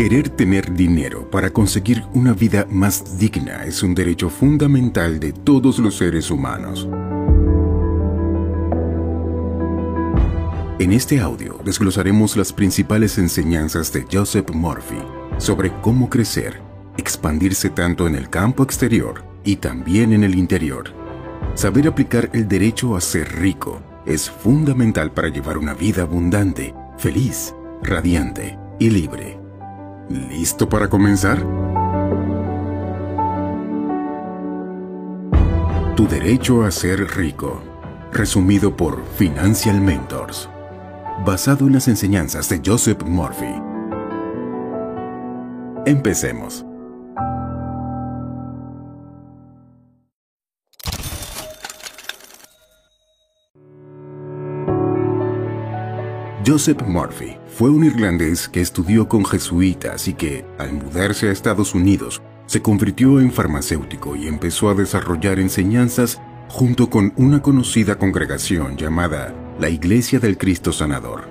Querer tener dinero para conseguir una vida más digna es un derecho fundamental de todos los seres humanos. En este audio desglosaremos las principales enseñanzas de Joseph Murphy sobre cómo crecer, expandirse tanto en el campo exterior y también en el interior. Saber aplicar el derecho a ser rico es fundamental para llevar una vida abundante, feliz, radiante y libre. ¿Listo para comenzar? Tu derecho a ser rico. Resumido por Financial Mentors. Basado en las enseñanzas de Joseph Murphy. Empecemos. Joseph Murphy fue un irlandés que estudió con jesuitas y que, al mudarse a Estados Unidos, se convirtió en farmacéutico y empezó a desarrollar enseñanzas junto con una conocida congregación llamada la Iglesia del Cristo Sanador.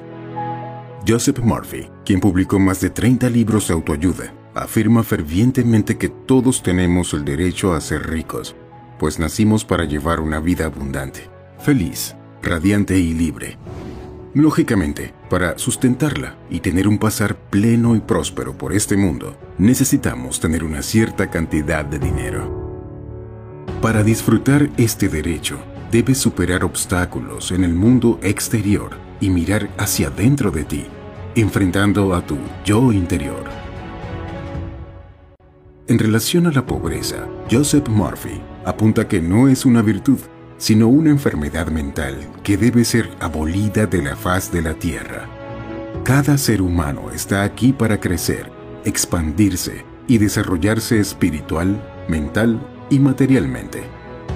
Joseph Murphy, quien publicó más de 30 libros de autoayuda, afirma fervientemente que todos tenemos el derecho a ser ricos, pues nacimos para llevar una vida abundante, feliz, radiante y libre. Lógicamente, para sustentarla y tener un pasar pleno y próspero por este mundo, necesitamos tener una cierta cantidad de dinero. Para disfrutar este derecho, debes superar obstáculos en el mundo exterior y mirar hacia dentro de ti, enfrentando a tu yo interior. En relación a la pobreza, Joseph Murphy apunta que no es una virtud, sino una enfermedad mental que debe ser abolida de la faz de la tierra. Cada ser humano está aquí para crecer, expandirse y desarrollarse espiritual, mental y materialmente.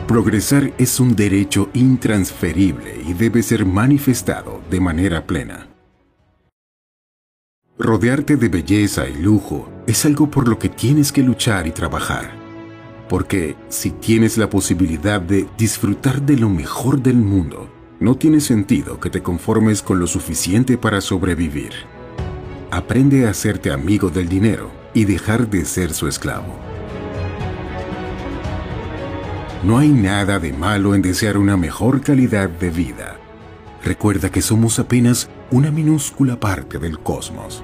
Progresar es un derecho intransferible y debe ser manifestado de manera plena. Rodearte de belleza y lujo es algo por lo que tienes que luchar y trabajar porque si tienes la posibilidad de disfrutar de lo mejor del mundo, no tiene sentido que te conformes con lo suficiente para sobrevivir. Aprende a hacerte amigo del dinero y dejar de ser su esclavo. No hay nada de malo en desear una mejor calidad de vida. Recuerda que somos apenas una minúscula parte del cosmos.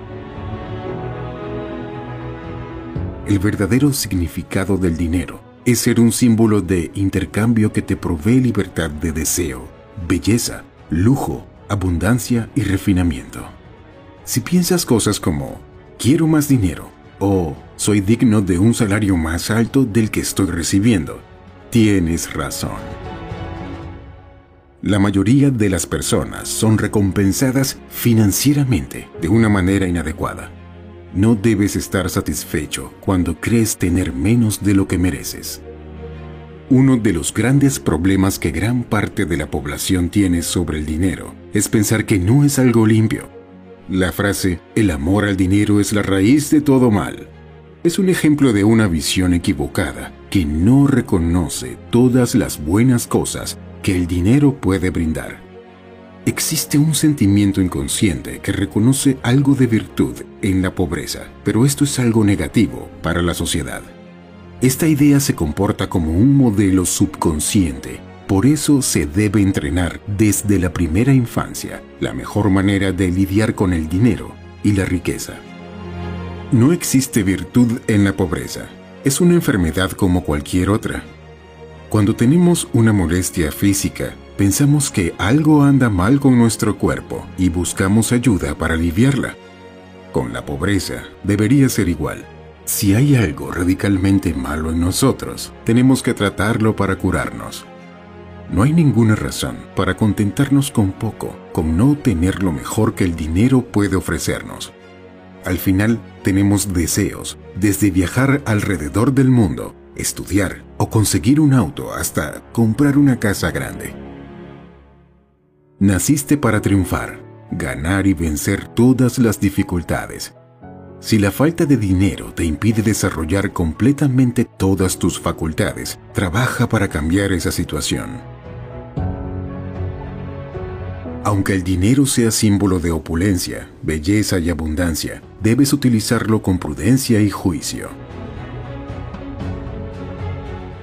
El verdadero significado del dinero es ser un símbolo de intercambio que te provee libertad de deseo, belleza, lujo, abundancia y refinamiento. Si piensas cosas como quiero más dinero o soy digno de un salario más alto del que estoy recibiendo, tienes razón. La mayoría de las personas son recompensadas financieramente de una manera inadecuada. No debes estar satisfecho cuando crees tener menos de lo que mereces. Uno de los grandes problemas que gran parte de la población tiene sobre el dinero es pensar que no es algo limpio. La frase el amor al dinero es la raíz de todo mal es un ejemplo de una visión equivocada que no reconoce todas las buenas cosas que el dinero puede brindar. Existe un sentimiento inconsciente que reconoce algo de virtud en la pobreza, pero esto es algo negativo para la sociedad. Esta idea se comporta como un modelo subconsciente, por eso se debe entrenar desde la primera infancia la mejor manera de lidiar con el dinero y la riqueza. No existe virtud en la pobreza, es una enfermedad como cualquier otra. Cuando tenemos una molestia física, pensamos que algo anda mal con nuestro cuerpo y buscamos ayuda para aliviarla. Con la pobreza debería ser igual. Si hay algo radicalmente malo en nosotros, tenemos que tratarlo para curarnos. No hay ninguna razón para contentarnos con poco, con no tener lo mejor que el dinero puede ofrecernos. Al final, tenemos deseos, desde viajar alrededor del mundo, estudiar o conseguir un auto hasta comprar una casa grande. Naciste para triunfar, ganar y vencer todas las dificultades. Si la falta de dinero te impide desarrollar completamente todas tus facultades, trabaja para cambiar esa situación. Aunque el dinero sea símbolo de opulencia, belleza y abundancia, debes utilizarlo con prudencia y juicio.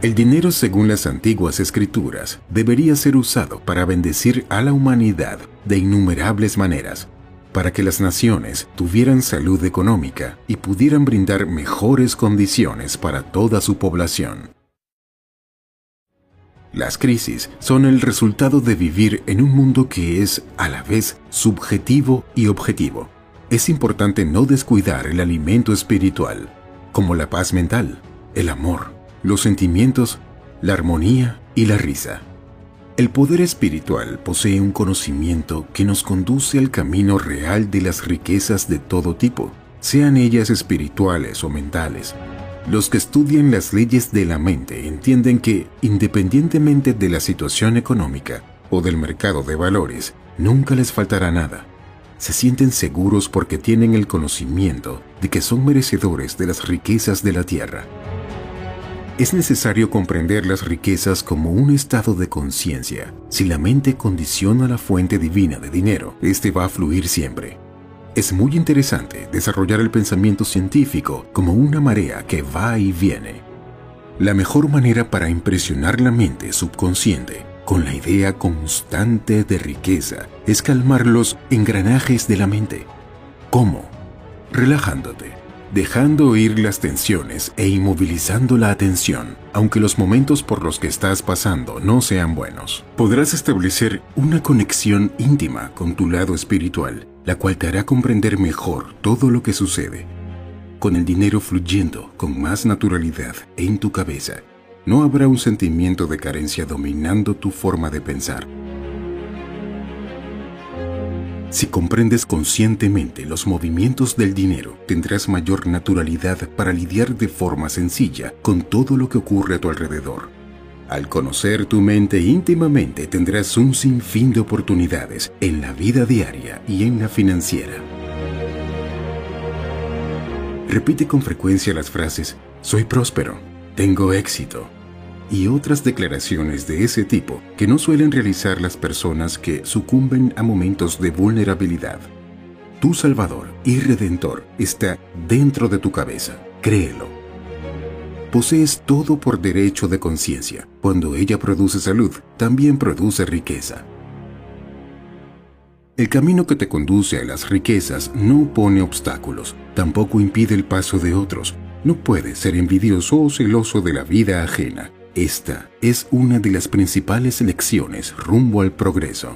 El dinero, según las antiguas escrituras, debería ser usado para bendecir a la humanidad de innumerables maneras, para que las naciones tuvieran salud económica y pudieran brindar mejores condiciones para toda su población. Las crisis son el resultado de vivir en un mundo que es a la vez subjetivo y objetivo. Es importante no descuidar el alimento espiritual, como la paz mental, el amor, los sentimientos, la armonía y la risa. El poder espiritual posee un conocimiento que nos conduce al camino real de las riquezas de todo tipo, sean ellas espirituales o mentales. Los que estudian las leyes de la mente entienden que, independientemente de la situación económica o del mercado de valores, nunca les faltará nada. Se sienten seguros porque tienen el conocimiento de que son merecedores de las riquezas de la tierra. Es necesario comprender las riquezas como un estado de conciencia. Si la mente condiciona la fuente divina de dinero, este va a fluir siempre. Es muy interesante desarrollar el pensamiento científico como una marea que va y viene. La mejor manera para impresionar la mente subconsciente con la idea constante de riqueza es calmar los engranajes de la mente. ¿Cómo? Relajándote, dejando ir las tensiones e inmovilizando la atención, aunque los momentos por los que estás pasando no sean buenos. Podrás establecer una conexión íntima con tu lado espiritual la cual te hará comprender mejor todo lo que sucede. Con el dinero fluyendo con más naturalidad en tu cabeza, no habrá un sentimiento de carencia dominando tu forma de pensar. Si comprendes conscientemente los movimientos del dinero, tendrás mayor naturalidad para lidiar de forma sencilla con todo lo que ocurre a tu alrededor. Al conocer tu mente íntimamente tendrás un sinfín de oportunidades en la vida diaria y en la financiera. Repite con frecuencia las frases soy próspero, tengo éxito y otras declaraciones de ese tipo que no suelen realizar las personas que sucumben a momentos de vulnerabilidad. Tu Salvador y Redentor está dentro de tu cabeza, créelo posees todo por derecho de conciencia. Cuando ella produce salud, también produce riqueza. El camino que te conduce a las riquezas no pone obstáculos, tampoco impide el paso de otros. No puedes ser envidioso o celoso de la vida ajena. Esta es una de las principales lecciones rumbo al progreso.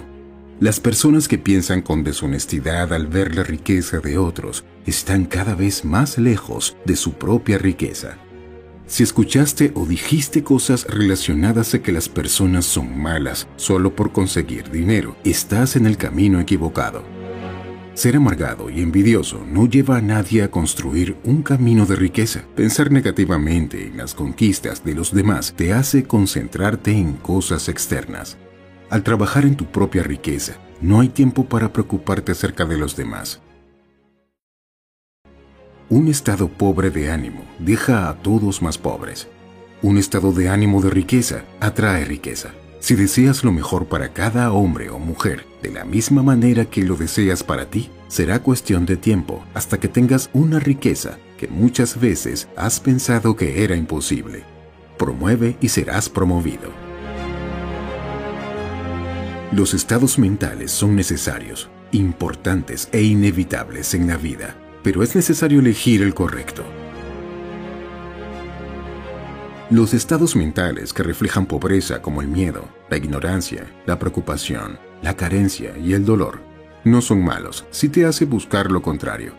Las personas que piensan con deshonestidad al ver la riqueza de otros están cada vez más lejos de su propia riqueza. Si escuchaste o dijiste cosas relacionadas a que las personas son malas solo por conseguir dinero, estás en el camino equivocado. Ser amargado y envidioso no lleva a nadie a construir un camino de riqueza. Pensar negativamente en las conquistas de los demás te hace concentrarte en cosas externas. Al trabajar en tu propia riqueza, no hay tiempo para preocuparte acerca de los demás. Un estado pobre de ánimo deja a todos más pobres. Un estado de ánimo de riqueza atrae riqueza. Si deseas lo mejor para cada hombre o mujer de la misma manera que lo deseas para ti, será cuestión de tiempo hasta que tengas una riqueza que muchas veces has pensado que era imposible. Promueve y serás promovido. Los estados mentales son necesarios, importantes e inevitables en la vida pero es necesario elegir el correcto. Los estados mentales que reflejan pobreza como el miedo, la ignorancia, la preocupación, la carencia y el dolor no son malos si te hace buscar lo contrario.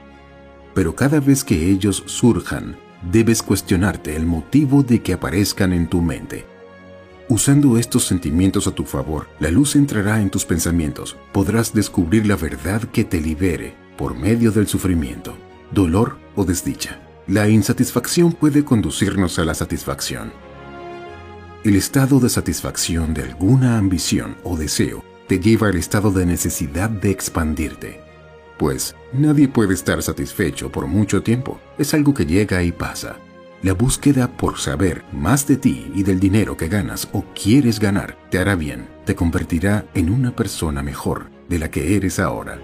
Pero cada vez que ellos surjan, debes cuestionarte el motivo de que aparezcan en tu mente. Usando estos sentimientos a tu favor, la luz entrará en tus pensamientos. Podrás descubrir la verdad que te libere por medio del sufrimiento, dolor o desdicha. La insatisfacción puede conducirnos a la satisfacción. El estado de satisfacción de alguna ambición o deseo te lleva al estado de necesidad de expandirte. Pues nadie puede estar satisfecho por mucho tiempo, es algo que llega y pasa. La búsqueda por saber más de ti y del dinero que ganas o quieres ganar te hará bien, te convertirá en una persona mejor de la que eres ahora.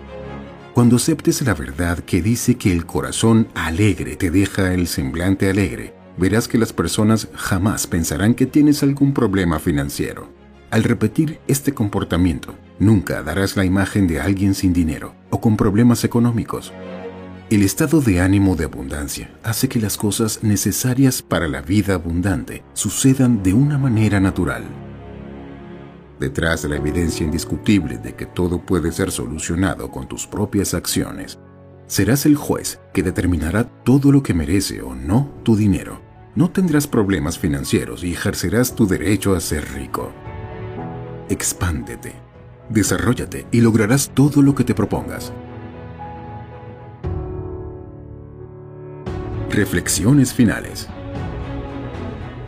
Cuando aceptes la verdad que dice que el corazón alegre te deja el semblante alegre, verás que las personas jamás pensarán que tienes algún problema financiero. Al repetir este comportamiento, nunca darás la imagen de alguien sin dinero o con problemas económicos. El estado de ánimo de abundancia hace que las cosas necesarias para la vida abundante sucedan de una manera natural. Detrás de la evidencia indiscutible de que todo puede ser solucionado con tus propias acciones, serás el juez que determinará todo lo que merece o no tu dinero. No tendrás problemas financieros y ejercerás tu derecho a ser rico. Expándete, desarrollate y lograrás todo lo que te propongas. Reflexiones finales.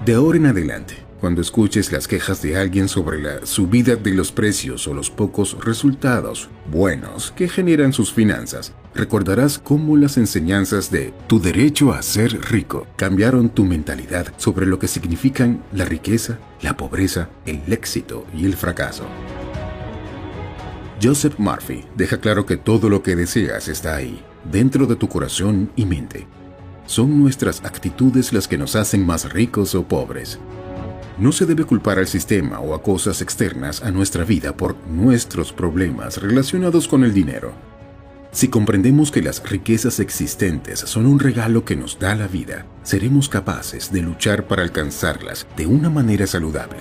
De ahora en adelante, cuando escuches las quejas de alguien sobre la subida de los precios o los pocos resultados buenos que generan sus finanzas, recordarás cómo las enseñanzas de tu derecho a ser rico cambiaron tu mentalidad sobre lo que significan la riqueza, la pobreza, el éxito y el fracaso. Joseph Murphy deja claro que todo lo que deseas está ahí, dentro de tu corazón y mente. Son nuestras actitudes las que nos hacen más ricos o pobres. No se debe culpar al sistema o a cosas externas a nuestra vida por nuestros problemas relacionados con el dinero. Si comprendemos que las riquezas existentes son un regalo que nos da la vida, seremos capaces de luchar para alcanzarlas de una manera saludable.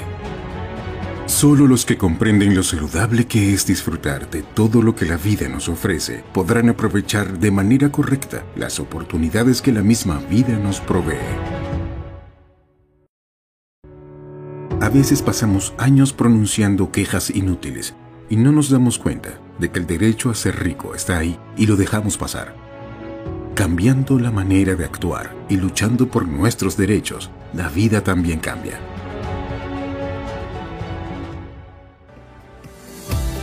Solo los que comprenden lo saludable que es disfrutar de todo lo que la vida nos ofrece podrán aprovechar de manera correcta las oportunidades que la misma vida nos provee. A veces pasamos años pronunciando quejas inútiles y no nos damos cuenta de que el derecho a ser rico está ahí y lo dejamos pasar. Cambiando la manera de actuar y luchando por nuestros derechos, la vida también cambia.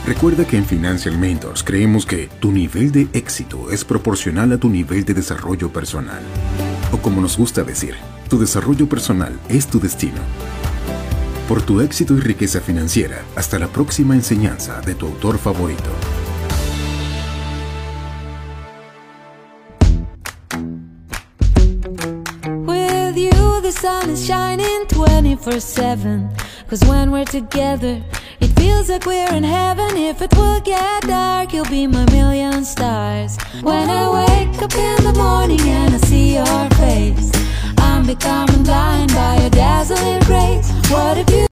Recuerda que en Financial Mentors creemos que tu nivel de éxito es proporcional a tu nivel de desarrollo personal. O como nos gusta decir, tu desarrollo personal es tu destino por tu éxito y riqueza financiera. Hasta la próxima enseñanza de tu autor favorito. With you, the sun is shining 24 7. Cause when we're together, it feels like we're in heaven. If it will get dark, you'll be my million stars. When I wake up in the morning and I see your face, becoming blind by your dazzling grace. What if you